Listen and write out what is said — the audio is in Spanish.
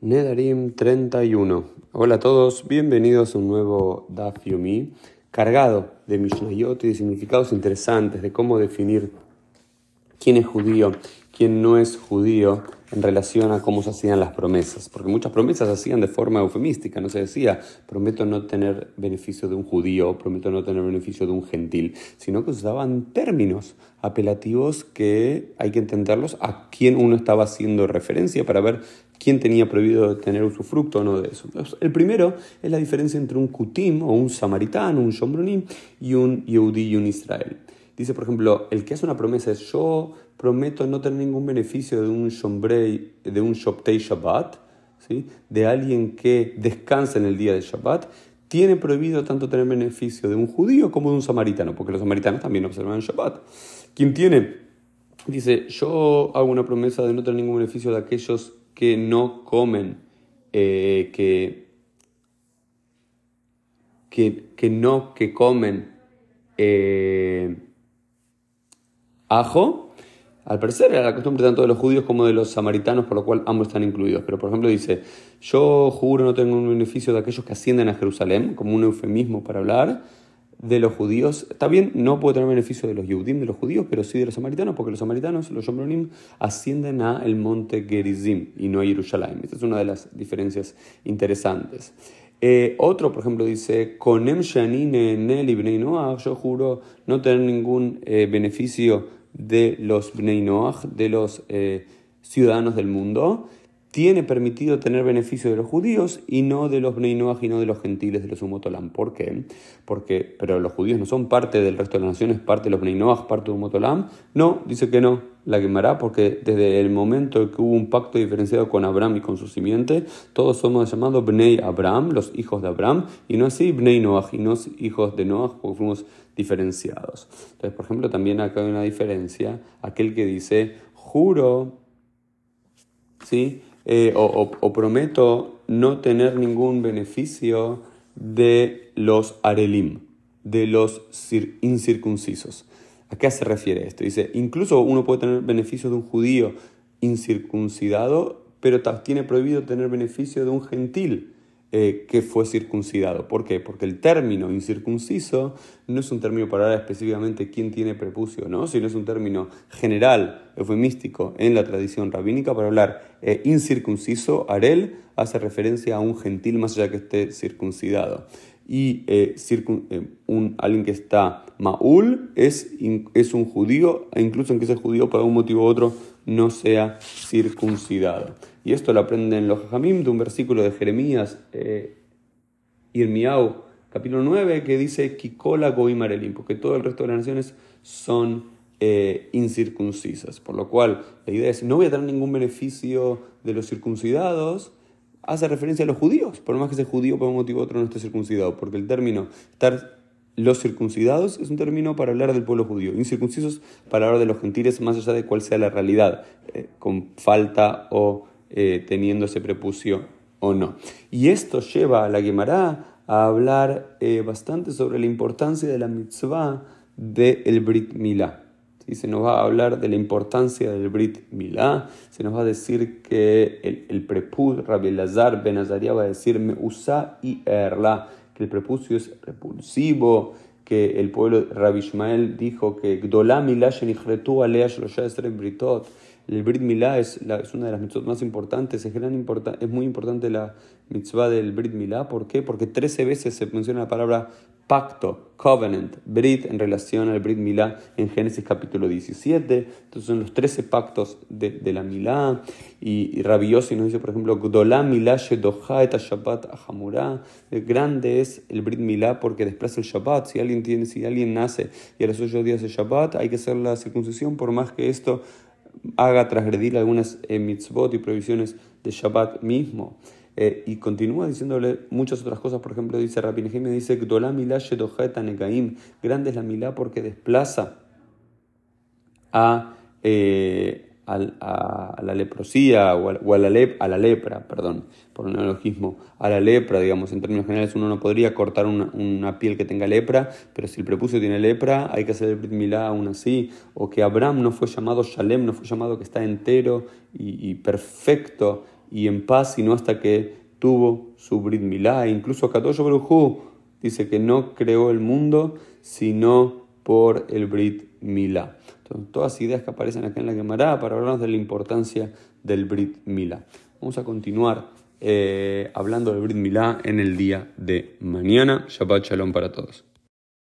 Nedarim 31. Hola a todos, bienvenidos a un nuevo Daf Yomi cargado de Mishnayot y de significados interesantes de cómo definir quién es judío, quién no es judío en relación a cómo se hacían las promesas. Porque muchas promesas se hacían de forma eufemística, no se decía, prometo no tener beneficio de un judío, prometo no tener beneficio de un gentil, sino que usaban términos apelativos que hay que entenderlos a quién uno estaba haciendo referencia para ver quién tenía prohibido tener usufructo o no de eso. El primero es la diferencia entre un kutim o un samaritano, un shombronim y un yehudi y un israel. Dice, por ejemplo, el que hace una promesa es yo prometo no tener ningún beneficio de un shombrei, de un shoptei Shabbat, ¿sí? de alguien que descansa en el día de Shabbat, tiene prohibido tanto tener beneficio de un judío como de un samaritano, porque los samaritanos también observan Shabbat. Quien tiene, dice, yo hago una promesa de no tener ningún beneficio de aquellos que no comen, eh, que, que, no que comen eh, ajo, al parecer era la costumbre tanto de los judíos como de los samaritanos, por lo cual ambos están incluidos. Pero por ejemplo dice, yo juro no tengo un beneficio de aquellos que ascienden a Jerusalén, como un eufemismo para hablar de los judíos. Está bien, no puede tener beneficio de los Yehudim, de los judíos, pero sí de los samaritanos, porque los samaritanos, los Yombronim, ascienden a el monte Gerizim y no a Jerusalén. Esta es una de las diferencias interesantes. Eh, otro, por ejemplo, dice, Konem Noach, yo juro no tener ningún eh, beneficio de los Bnei Noach, de los eh, ciudadanos del mundo tiene permitido tener beneficio de los judíos y no de los Noach y no de los gentiles de los Umotolam. ¿Por qué? Porque, pero los judíos no son parte del resto de las naciones, parte de los Noach, parte de Umotolam. No, dice que no, la quemará porque desde el momento que hubo un pacto diferenciado con Abraham y con su simiente, todos somos llamados Bnei Abraham, los hijos de Abraham, y no así Bnei Noach y no hijos de Noach porque fuimos diferenciados. Entonces, por ejemplo, también acá hay una diferencia, aquel que dice, juro, ¿sí? Eh, o, prometo no tener ningún beneficio de los arelim, de los incircuncisos. ¿A qué se refiere esto? Dice, incluso uno puede tener beneficio de un judío incircuncidado, pero tiene prohibido tener beneficio de un gentil. Eh, que fue circuncidado. ¿Por qué? Porque el término incircunciso no es un término para hablar específicamente quién tiene prepucio, ¿no? sino es un término general, eufemístico en la tradición rabínica para hablar eh, incircunciso, arel, hace referencia a un gentil más allá que esté circuncidado. Y eh, un, alguien que está maul es, es un judío, e incluso en que ese judío por algún motivo u otro no sea circuncidado. Y esto lo aprenden los Jajamim de un versículo de Jeremías, eh, Irmiau, capítulo 9, que dice Kikola Goimarelim, porque todo el resto de las naciones son eh, incircuncisas. Por lo cual, la idea es: no voy a tener ningún beneficio de los circuncidados. Hace referencia a los judíos, por más que ese judío por un motivo u otro no esté circuncidado, porque el término estar los circuncidados es un término para hablar del pueblo judío, incircuncisos para hablar de los gentiles más allá de cuál sea la realidad, eh, con falta o eh, teniendo ese prepucio o no. Y esto lleva a la Gemara a hablar eh, bastante sobre la importancia de la mitzvah del Brit Milá. Se nos va a hablar de la importancia del Brit Milá, se nos va a decir que el, el prepus, Rabbi Lazar Ben Azaria va a decir usa y erla, que el prepucio es repulsivo, que el pueblo Rabbi Ishmael dijo que Gdolá Milá Shenichretu Alea Britot, el Brit Milá es, es, una de las mitzvot más importantes, es, gran es muy importante la mitzvah del Brit Milá. ¿Por qué? Porque 13 veces se menciona la palabra pacto, covenant, Brit en relación al Brit Milá en Génesis capítulo 17. Entonces son los 13 pactos de, de la Milá. Y, y nos dice, por ejemplo, Gdolá Milá Shedoha et Shabbat Ahamurá. Grande es el Brit Milá porque desplaza el Shabbat. Si alguien, tiene, si alguien nace y a los 8 días de Shabbat, hay que hacer la circuncisión por más que esto haga transgredir algunas eh, mitzvot y prohibiciones de Shabbat mismo. Eh, y continúa diciéndole muchas otras cosas, por ejemplo, dice Rabbi me dice, grande es la milá porque desplaza a, eh, a, la leprosía o, a, la a, la lepra, perdón, por un neologismo, a la lepra, digamos, en términos generales uno no podría cortar una, piel que tenga lepra, pero si el prepucio tiene lepra hay que hacer el Brit Milá aún así, o que Abraham no fue llamado Shalem, no fue llamado que está entero y, perfecto y en paz, sino hasta que tuvo su Brit Milá. E incluso Katosh Baruj dice que no creó el mundo, sino por el Brit Milá. Entonces, todas ideas que aparecen acá en la Gemara para hablarnos de la importancia del Brit Milá. Vamos a continuar eh, hablando del Brit Milá en el día de mañana. Shabbat Shalom para todos.